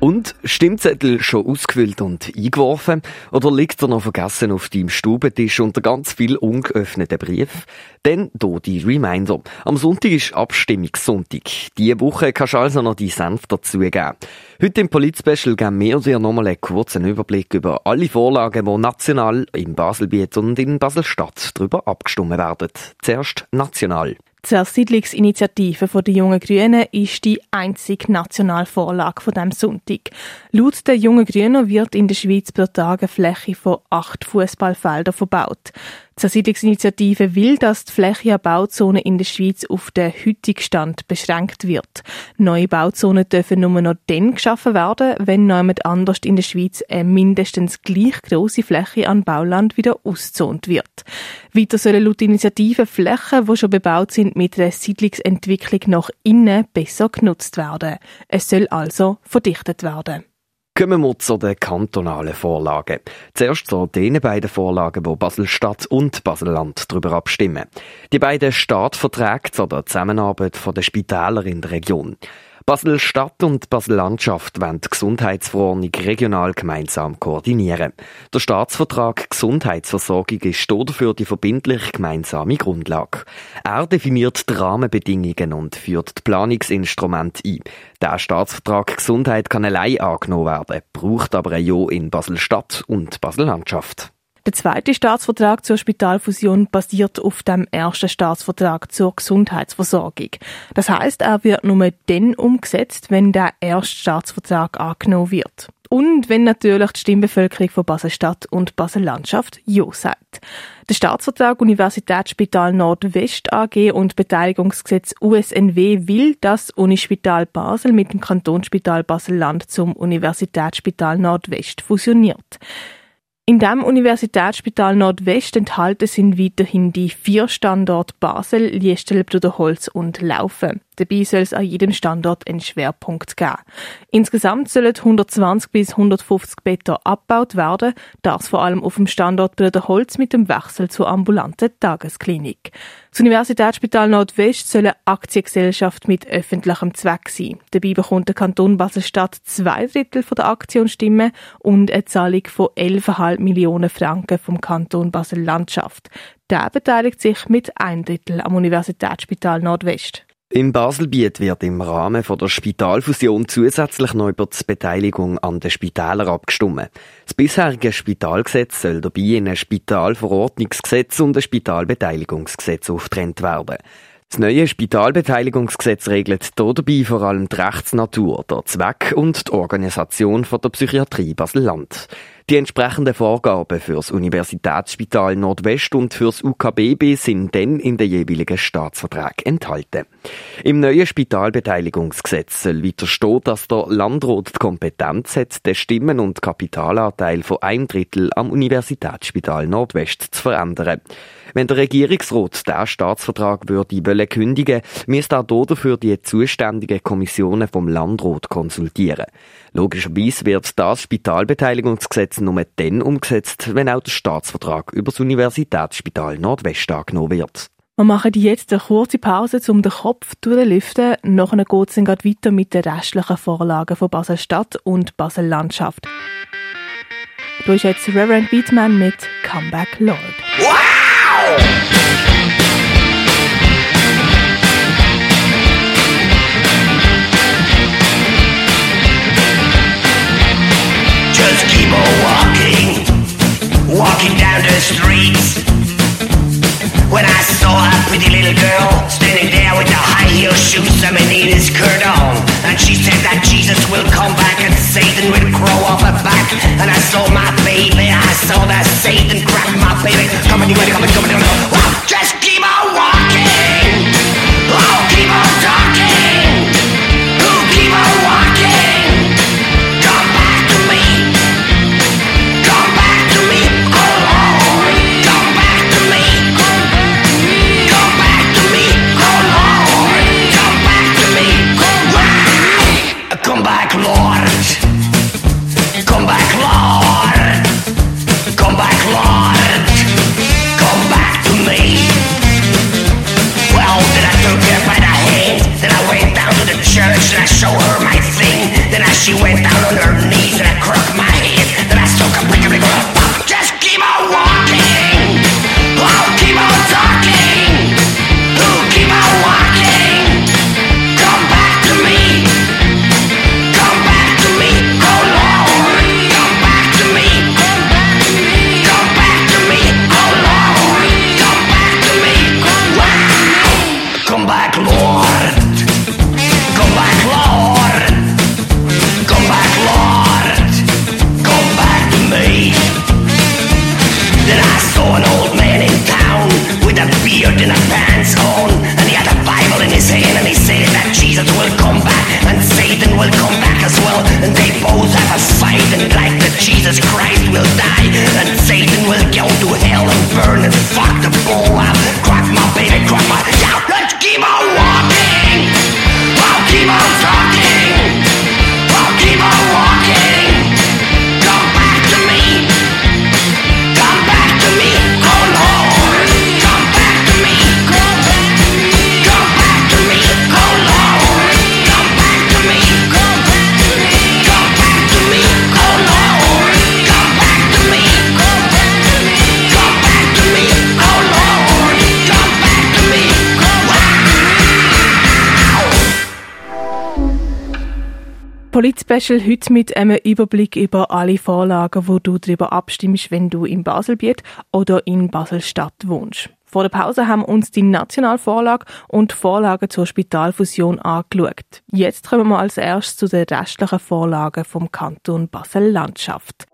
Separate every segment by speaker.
Speaker 1: Und Stimmzettel schon ausgefüllt und eingeworfen? Oder liegt er noch vergessen auf deinem Stubentisch unter ganz viel ungeöffneten Brief? Dann hier die Reminder. Am Sonntag ist Abstimmungssonntag. Diese Woche kannst du also noch die Senf dazugeben. Heute im Polit-Special geben wir dir nochmal einen kurzen Überblick über alle Vorlagen, die national in Baselbiet und in Baselstadt darüber abgestimmt werden. Zuerst national.
Speaker 2: Die Siedlungsinitiative der Jungen Grünen ist die einzige Nationalvorlage von dem Sonntag. Laut der Jungen Grünen wird in der Schweiz pro Tag eine Fläche von acht Fußballfeldern verbaut. Die Siedlungsinitiative will, dass die Fläche an Bauzonen in der Schweiz auf den heutigen Stand beschränkt wird. Neue Bauzonen dürfen nur noch dann geschaffen werden, wenn jemand anders in der Schweiz eine mindestens gleich große Fläche an Bauland wieder auszont wird. Weiter sollen laut Initiative Flächen, die schon bebaut sind, mit der Siedlungsentwicklung nach innen besser genutzt werden. Es soll also verdichtet werden.
Speaker 1: Kommen wir zu den kantonalen Vorlagen. Zuerst zu den beiden Vorlagen, wo Basel-Stadt und Basel-Land darüber abstimmen. Die beiden Staatsverträge zu der Zusammenarbeit der Spitäler in der Region. Basel-Stadt und Basel-Landschaft wollen die Gesundheitsverordnung regional gemeinsam koordinieren. Der Staatsvertrag Gesundheitsversorgung ist dafür die verbindlich gemeinsame Grundlage. Er definiert die Rahmenbedingungen und führt die Planungsinstrumente ein. Der Staatsvertrag Gesundheit kann allein angenommen werden, braucht aber ein Ja in Basel-Stadt und Basel-Landschaft.
Speaker 2: Der zweite Staatsvertrag zur Spitalfusion basiert auf dem ersten Staatsvertrag zur Gesundheitsversorgung. Das heißt, er wird nur dann umgesetzt, wenn der erste Staatsvertrag angenommen wird. Und wenn natürlich die Stimmbevölkerung von Basel-Stadt und Basel-Landschaft Ja sagt. Der Staatsvertrag Universitätsspital Nordwest AG und Beteiligungsgesetz USNW will, dass Unispital Basel mit dem Kantonsspital Basel-Land zum Universitätsspital Nordwest fusioniert. In dem Universitätsspital Nordwest enthalten sind weiterhin die vier Standorte Basel, Liestel, Bruderholz und Laufen. Dabei soll es an jedem Standort einen Schwerpunkt geben. Insgesamt sollen 120 bis 150 Betten abgebaut werden, das vor allem auf dem Standort Bruderholz mit dem Wechsel zur ambulanten Tagesklinik. Das Universitätsspital Nordwest soll eine Aktiengesellschaft mit öffentlichem Zweck sein. Dabei bekommt der Kanton Basel-Stadt zwei Drittel der Aktionsstimmen und eine Zahlung von 11,5 Millionen Franken vom Kanton Basel-Landschaft. Der beteiligt sich mit ein Drittel am Universitätsspital Nordwest.
Speaker 1: Im Baselbiet wird im Rahmen der Spitalfusion zusätzlich noch über die Beteiligung an den Spitälern abgestimmt. Das bisherige Spitalgesetz soll dabei in ein Spitalverordnungsgesetz und ein Spitalbeteiligungsgesetz auftrennt werden. Das neue Spitalbeteiligungsgesetz regelt dabei vor allem die Rechtsnatur, der Zweck und die Organisation von der Psychiatrie Basel-Land. Die entsprechenden Vorgaben fürs Universitätsspital Nordwest und fürs UKBB sind dann in den jeweiligen Staatsvertrag enthalten. Im neuen Spitalbeteiligungsgesetz soll weiter stehen, dass der Landrat die Kompetenz hat, den Stimmen- und Kapitalanteil von einem Drittel am Universitätsspital Nordwest zu verändern. Wenn der Regierungsrat den Staatsvertrag würde wollen kündigen, müsste er dafür die zuständigen Kommissionen vom Landrat konsultieren. Logischerweise wird das Spitalbeteiligungsgesetz nur dann umgesetzt, wenn auch der Staatsvertrag über das Universitätsspital Nordwest angenommen wird.
Speaker 2: Wir machen jetzt eine kurze Pause, um den Kopf durchzulüften. Nachher geht es dann weiter mit den restlichen Vorlagen von Basel-Stadt und Basel-Landschaft. Du bist jetzt Reverend Beatman mit Comeback Lord. Wow! Walking. Walking down the streets. When I saw a I saw an old man in town with a beard and a pants on, and he had a Bible in his hand, and he said that Jesus will come back and Satan will come back as well, and they both have a fight, and like that Jesus Christ will die, and Satan will go to hell and burn and fuck the ball up. Crack my baby, crack my yeah. Polit-Special heute mit einem Überblick über alle Vorlagen, wo du darüber abstimmst, wenn du in Baselbiet oder in Basel-Stadt wohnst. Vor der Pause haben uns die Nationalvorlage und Vorlagen zur Spitalfusion angeschaut. Jetzt kommen wir als erstes zu den restlichen Vorlagen vom Kanton Basel-Landschaft.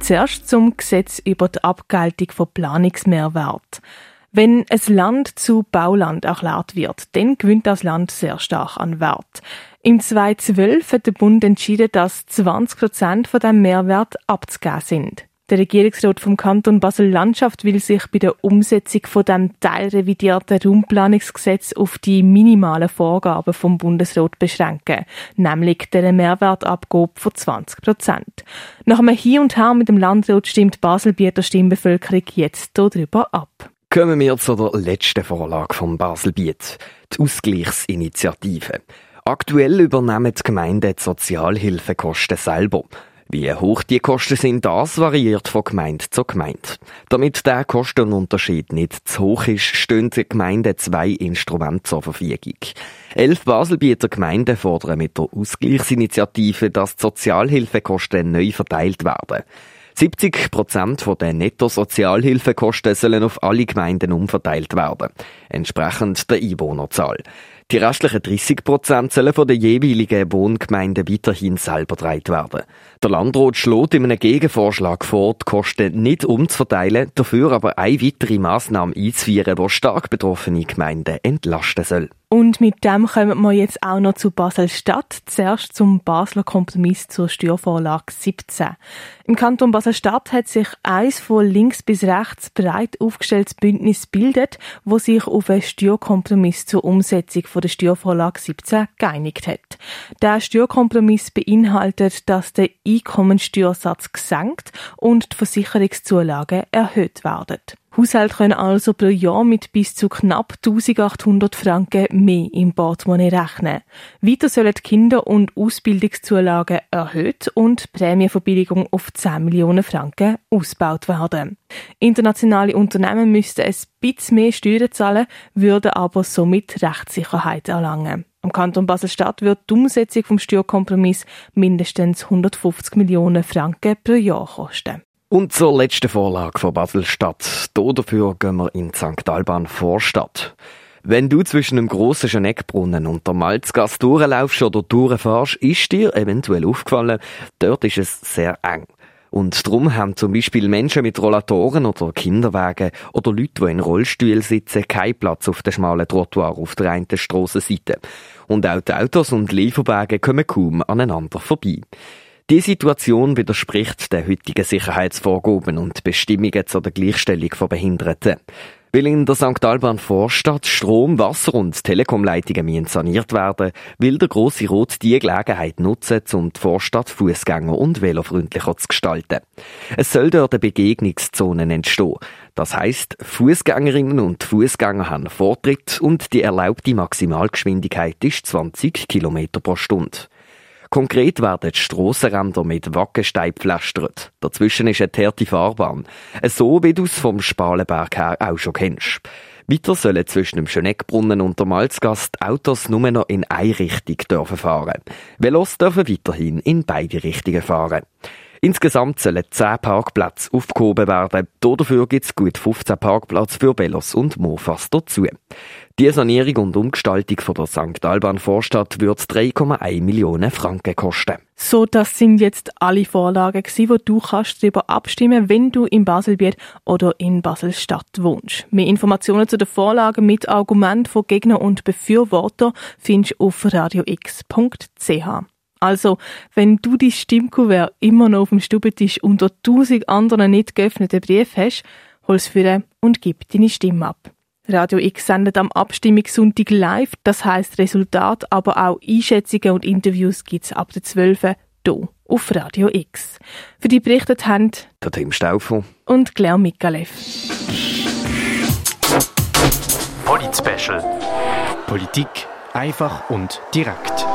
Speaker 2: Zuerst zum Gesetz über die Abgeltung von Planungsmehrwert. Wenn ein Land zu Bauland erklärt wird, dann gewinnt das Land sehr stark an Wert. Im 2012 hat der Bund entschieden, dass 20 Prozent von dem Mehrwert abzugeben sind. Der Regierungsrat vom Kanton Basel-Landschaft will sich bei der Umsetzung von dem teilrevidierten Raumplanungsgesetz auf die minimalen Vorgaben vom Bundesrat beschränken, nämlich der Mehrwertabgabe von 20 Prozent. Nach einem Hin und Her mit dem Landrat stimmt Baselbieter Stimmbevölkerung jetzt darüber ab.
Speaker 1: Kommen wir zu der letzten Vorlage vom Baselbiet, die Ausgleichsinitiative. Aktuell übernehmen die Gemeinden die Sozialhilfekosten selber. Wie hoch die Kosten sind, das variiert von Gemeinde zu Gemeinde. Damit der Kostenunterschied nicht zu hoch ist, stehen den Gemeinden zwei Instrumente zur Verfügung. Elf Baselbieter Gemeinden fordern mit der Ausgleichsinitiative, dass die Sozialhilfekosten neu verteilt werden. 70 Prozent der Netto-Sozialhilfekosten sollen auf alle Gemeinden umverteilt werden, entsprechend der Einwohnerzahl. Die restlichen 30 Prozent sollen von den jeweiligen Wohngemeinden weiterhin selber getragen werden. Der Landrat schlägt in einem Gegenvorschlag vor, die Kosten nicht umzuverteilen, dafür aber eine weitere Massnahme einzuführen, die stark betroffene Gemeinden entlasten soll.
Speaker 2: Und mit dem kommen wir jetzt auch noch zu Basel-Stadt. Zuerst zum Basler Kompromiss zur Steuervorlage 17. Im Kanton Basel-Stadt hat sich eins von links bis rechts breit aufgestelltes Bündnis bildet, wo sich auf einen Steuerkompromiss zur Umsetzung der Steuervorlage 17 geeinigt hat. Der Steuerkompromiss beinhaltet, dass der Einkommensteuersatz gesenkt und die Versicherungszulagen erhöht werden. Haushalte können also pro Jahr mit bis zu knapp 1800 Franken mehr im Portemonnaie rechnen. Weiter sollen die Kinder- und Ausbildungszulagen erhöht und Prämienverbilligung auf 10 Millionen Franken ausgebaut werden. Internationale Unternehmen müssten ein bisschen mehr Steuern zahlen, würden aber somit Rechtssicherheit erlangen. Am Kanton Basel-Stadt wird die Umsetzung vom Steuerkompromiss mindestens 150 Millionen Franken pro Jahr kosten.
Speaker 1: Und zur letzten Vorlage von Basel-Stadt. Dafür gehen wir in St. Alban Vorstadt. Wenn du zwischen dem grossen Schneckbrunnen und der Malzgasse durchlaufst oder durchfährst, ist dir eventuell aufgefallen, dort ist es sehr eng. Und darum haben zum Beispiel Menschen mit Rollatoren oder Kinderwagen oder Leute, die in Rollstühlen sitzen, keinen Platz auf dem schmalen Trottoir auf der einen Strassenseite. Und auch die Autos und Lieferwagen kommen kaum aneinander vorbei. Die Situation widerspricht den heutigen Sicherheitsvorgaben und Bestimmungen zur Gleichstellung von Behinderten. Weil in der St. Alban Vorstadt Strom, Wasser und Telekomleitungen saniert werden, will der Grosse Rot die Gelegenheit nutzen, um die Vorstadt Fußgänger und velofreundlicher zu gestalten. Es soll dort Begegnungszonen entstehen. Das heisst, Fußgängerinnen und Fußgänger haben Vortritt und die erlaubte Maximalgeschwindigkeit ist 20 km pro Stunde. Konkret werden die Strassenränder mit Wackestein gepflastert. Dazwischen ist eine teerte Fahrbahn. So wie du es vom Spalenberg her auch schon kennst. Weiter sollen zwischen dem Schöneckbrunnen und der Malzgast Autos nur noch in eine Richtung fahren. Velos dürfen weiterhin in beide Richtungen fahren. Insgesamt sollen 10 Parkplätze aufgehoben werden. Dafür gibt es gut 15 Parkplätze für Velos und Mofas dazu. Die Sanierung und Umgestaltung von der St. Alban Vorstadt wird 3,1 Millionen Franken kosten.
Speaker 2: So, das sind jetzt alle Vorlagen gewesen, wo du kannst darüber abstimmen, wenn du in Baselbiet oder in Basel-Stadt wohnst. Mehr Informationen zu den Vorlagen mit Argumenten von Gegner und Befürworter findest du auf radiox.ch. Also, wenn du die Stimmkuvert immer noch auf dem Stubentisch unter tausend anderen nicht geöffneten Briefen hast, hol's für und gib deine Stimme ab. Radio X sendet am Abstimmungssonntag live, das heißt Resultat, aber auch Einschätzungen und Interviews gibt's ab der 12 hier auf Radio X. Für die berichtet haben
Speaker 1: der Tim Staufel
Speaker 2: und Claire Mikalev.
Speaker 3: Polit Special. Politik einfach und direkt.